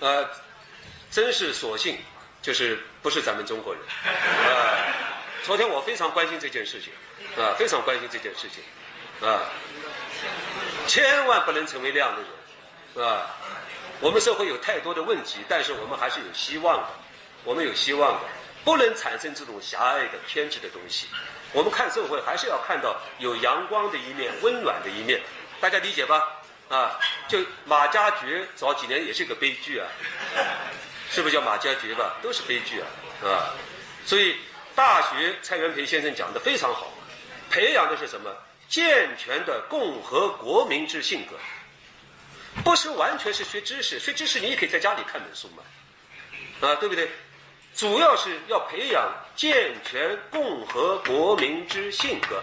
呃，真是所幸，就是不是咱们中国人啊。昨天我非常关心这件事情，啊，非常关心这件事情，啊，千万不能成为那样的人，啊。我们社会有太多的问题，但是我们还是有希望的，我们有希望的，不能产生这种狭隘的偏执的东西。我们看社会还是要看到有阳光的一面，温暖的一面，大家理解吧？啊，就马加爵早几年也是个悲剧啊，是不是叫马加爵吧？都是悲剧啊，是吧？所以大学蔡元培先生讲的非常好，培养的是什么？健全的共和国民之性格，不是完全是学知识，学知识你也可以在家里看本书嘛，啊，对不对？主要是要培养健全共和国民之性格，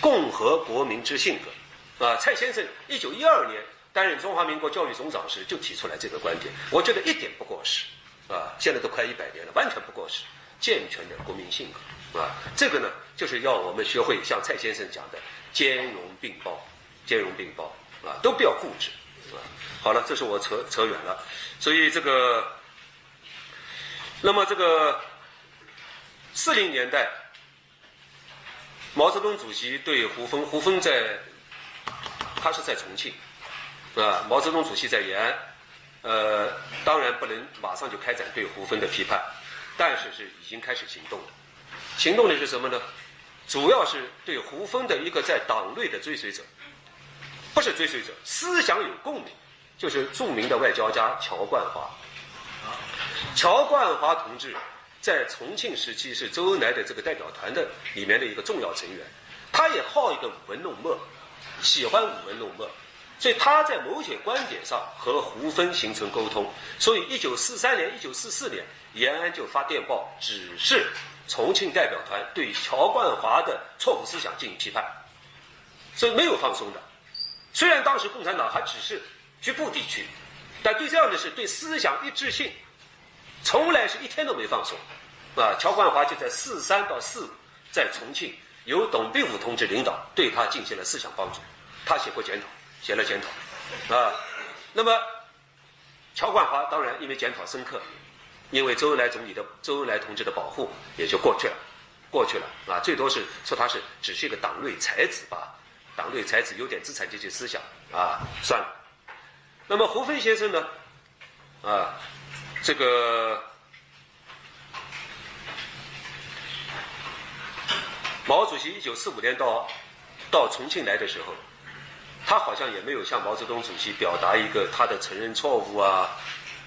共和国民之性格。啊，蔡先生一九一二年担任中华民国教育总长时就提出来这个观点，我觉得一点不过时，啊，现在都快一百年了，完全不过时。健全的国民性格，啊，这个呢，就是要我们学会像蔡先生讲的兼容并包，兼容并包，都不要固执，是吧。好了，这是我扯扯远了，所以这个，那么这个四零年代，毛泽东主席对胡风，胡风在。他是在重庆，啊，毛泽东主席在延安，呃，当然不能马上就开展对胡风的批判，但是是已经开始行动了。行动的是什么呢？主要是对胡风的一个在党内的追随者，不是追随者，思想有共鸣，就是著名的外交家乔冠华。乔冠华同志在重庆时期是周恩来的这个代表团的里面的一个重要成员。他也好一个舞文弄墨，喜欢舞文弄墨，所以他在某些观点上和胡风形成沟通。所以，一九四三年、一九四四年，延安就发电报指示重庆代表团对乔冠华的错误思想进行批判，所以没有放松的。虽然当时共产党还只是局部地区，但对这样的事，对思想一致性，从来是一天都没放松。啊，乔冠华就在四三到四五，在重庆由董必武同志领导，对他进行了思想帮助。他写过检讨，写了检讨。啊，那么乔冠华当然因为检讨深刻，因为周恩来总理的周恩来同志的保护，也就过去了，过去了。啊，最多是说他是只是一个党内才子吧，党内才子有点资产阶级思想啊，算了。那么胡风先生呢？啊，这个。毛主席一九四五年到到重庆来的时候，他好像也没有向毛泽东主席表达一个他的承认错误啊，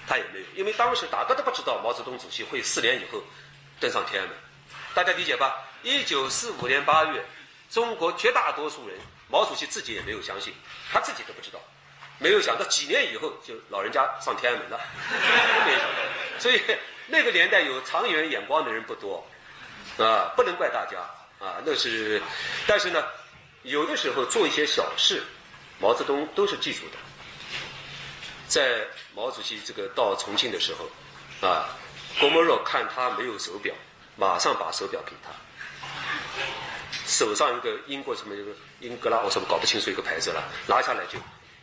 他也没有，因为当时大家都不知道毛泽东主席会四年以后登上天安门，大家理解吧？一九四五年八月，中国绝大多数人，毛主席自己也没有相信，他自己都不知道，没有想到几年以后就老人家上天安门了，没想到，所以那个年代有长远眼光的人不多，啊，不能怪大家。啊，那是，但是呢，有的时候做一些小事，毛泽东都是记住的。在毛主席这个到重庆的时候，啊，郭沫若看他没有手表，马上把手表给他，手上一个英国什么一个英格拉，我什么搞不清楚一个牌子了，拿下来就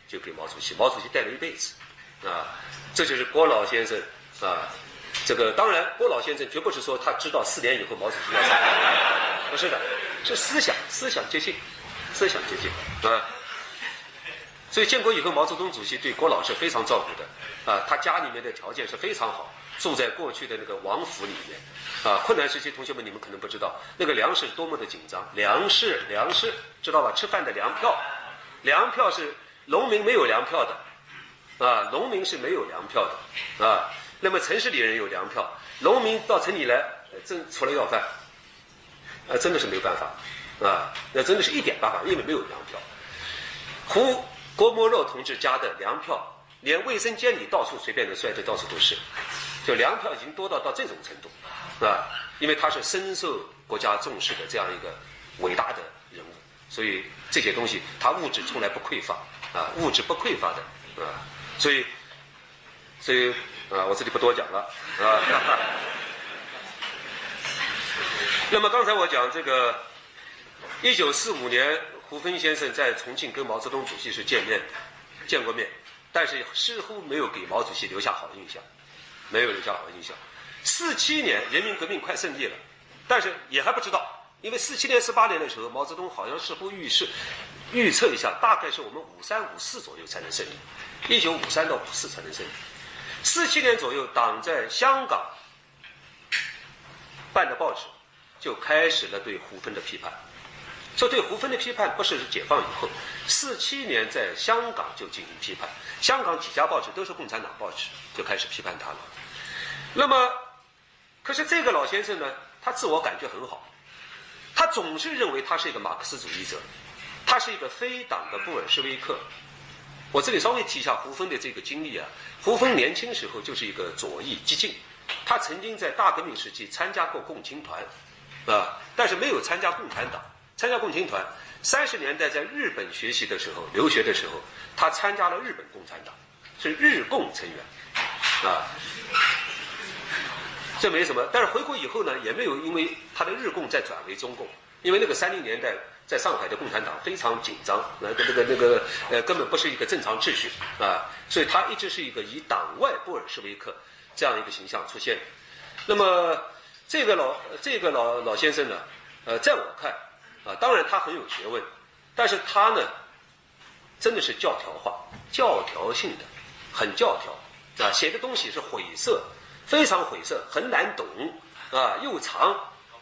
就给毛主席，毛主席戴了一辈子，啊，这就是郭老先生啊。这个当然，郭老先生绝不是说他知道四年以后毛主席要上，不是的，是思想思想接近，思想接近啊。所以建国以后，毛泽东主席对郭老是非常照顾的啊。他家里面的条件是非常好，住在过去的那个王府里面啊。困难时期，同学们你们可能不知道，那个粮食多么的紧张，粮食粮食知道吧？吃饭的粮票，粮票是农民没有粮票的啊，农民是没有粮票的啊。那么城市里人有粮票，农民到城里来，真除了要饭，啊，真的是没有办法，啊，那真的是一点办法，因为没有粮票。胡郭沫若同志家的粮票，连卫生间里到处随便能摔的到处都是，就粮票已经多到到这种程度，啊，因为他是深受国家重视的这样一个伟大的人物，所以这些东西他物质从来不匮乏，啊，物质不匮乏的，啊，所以，所以。啊，我这里不多讲了，啊。那么刚才我讲这个，一九四五年，胡风先生在重庆跟毛泽东主席是见面的，见过面，但是似乎没有给毛主席留下好印象，没有留下好印象。四七年，人民革命快胜利了，但是也还不知道，因为四七年、四八年的时候，毛泽东好像似乎预示、预测一下，大概是我们五三、五四左右才能胜利，一九五三到五四才能胜利。四七年左右，党在香港办的报纸就开始了对胡风的批判。说对胡风的批判不是解放以后，四七年在香港就进行批判。香港几家报纸都是共产党报纸，就开始批判他了。那么，可是这个老先生呢，他自我感觉很好，他总是认为他是一个马克思主义者，他是一个非党的布尔什维克。我这里稍微提一下胡风的这个经历啊。胡风年轻时候就是一个左翼激进，他曾经在大革命时期参加过共青团，啊，但是没有参加共产党。参加共青团，三十年代在日本学习的时候，留学的时候，他参加了日本共产党，是日共成员，啊，这没什么。但是回国以后呢，也没有因为他的日共再转为中共，因为那个三零年代。在上海的共产党非常紧张，那个那个那个呃，根本不是一个正常秩序啊，所以他一直是一个以党外布尔什维克这样一个形象出现。那么这个老这个老老先生呢，呃，在我看啊，当然他很有学问，但是他呢，真的是教条化、教条性的，很教条啊，写的东西是晦涩，非常晦涩，很难懂啊，又长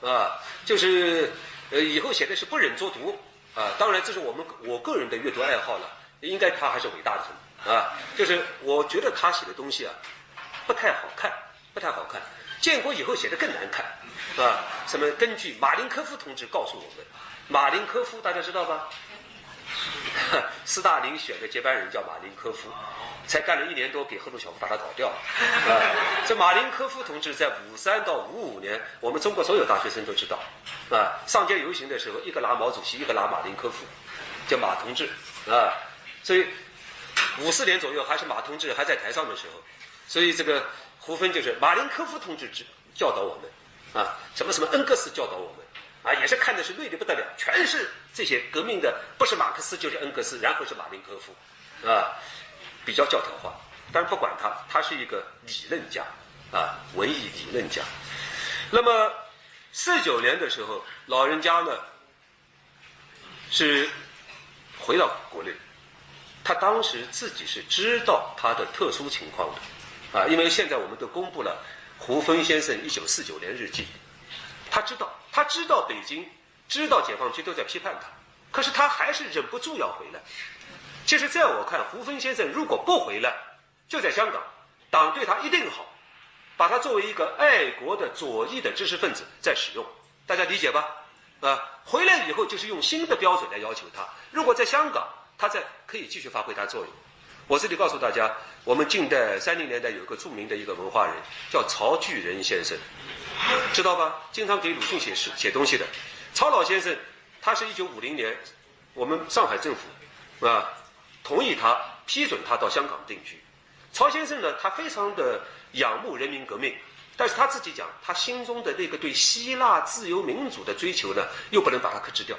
啊，就是。呃，以后写的是不忍作读啊，当然这是我们我个人的阅读爱好了，应该他还是伟大的很啊。就是我觉得他写的东西啊，不太好看，不太好看。建国以后写的更难看，啊，什么根据马林科夫同志告诉我们，马林科夫大家知道吧？斯大林选的接班人叫马林科夫，才干了一年多，给赫鲁晓夫把他搞掉了。啊，这马林科夫同志在五三到五五年，我们中国所有大学生都知道，啊，上街游行的时候，一个拉毛主席，一个拉马林科夫，叫马同志，啊，所以五四年左右还是马同志还在台上的时候，所以这个胡芬就是马林科夫同志指教导我们，啊，什么什么恩格斯教导我们。啊，也是看的是累得不得了，全是这些革命的，不是马克思就是恩格斯，然后是马林科夫，啊，比较教条化。但是不管他，他是一个理论家，啊，文艺理论家。那么四九年的时候，老人家呢是回到国内，他当时自己是知道他的特殊情况的，啊，因为现在我们都公布了胡风先生一九四九年日记，他知道。他知道北京，知道解放区都在批判他，可是他还是忍不住要回来。其实，在我看，胡风先生如果不回来，就在香港，党对他一定好，把他作为一个爱国的左翼的知识分子在使用，大家理解吧？啊，回来以后就是用新的标准来要求他。如果在香港，他在可以继续发挥他作用。我这里告诉大家，我们近代三零年代有一个著名的一个文化人，叫曹巨仁先生。知道吧？经常给鲁迅写诗、写东西的曹老先生，他是一九五零年，我们上海政府啊同意他、批准他到香港定居。曹先生呢，他非常的仰慕人民革命，但是他自己讲，他心中的那个对希腊自由民主的追求呢，又不能把它克制掉。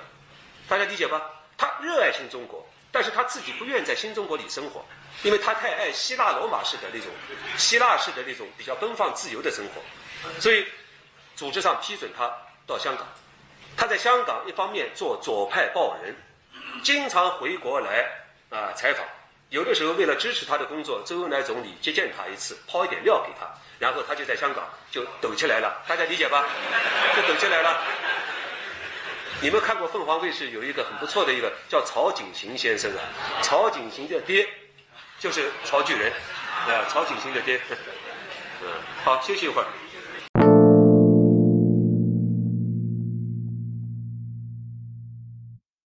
大家理解吧？他热爱新中国，但是他自己不愿在新中国里生活，因为他太爱希腊罗马式的那种希腊式的那种比较奔放自由的生活，所以。组织上批准他到香港，他在香港一方面做左派报人，经常回国来啊采访。有的时候为了支持他的工作，周恩来总理接见他一次，抛一点料给他，然后他就在香港就抖起来了。大家理解吧？就抖起来了。你们看过凤凰卫视有一个很不错的一个叫曹景行先生啊，曹景行的爹就是曹巨人，啊，曹景行的爹。嗯，好，休息一会儿。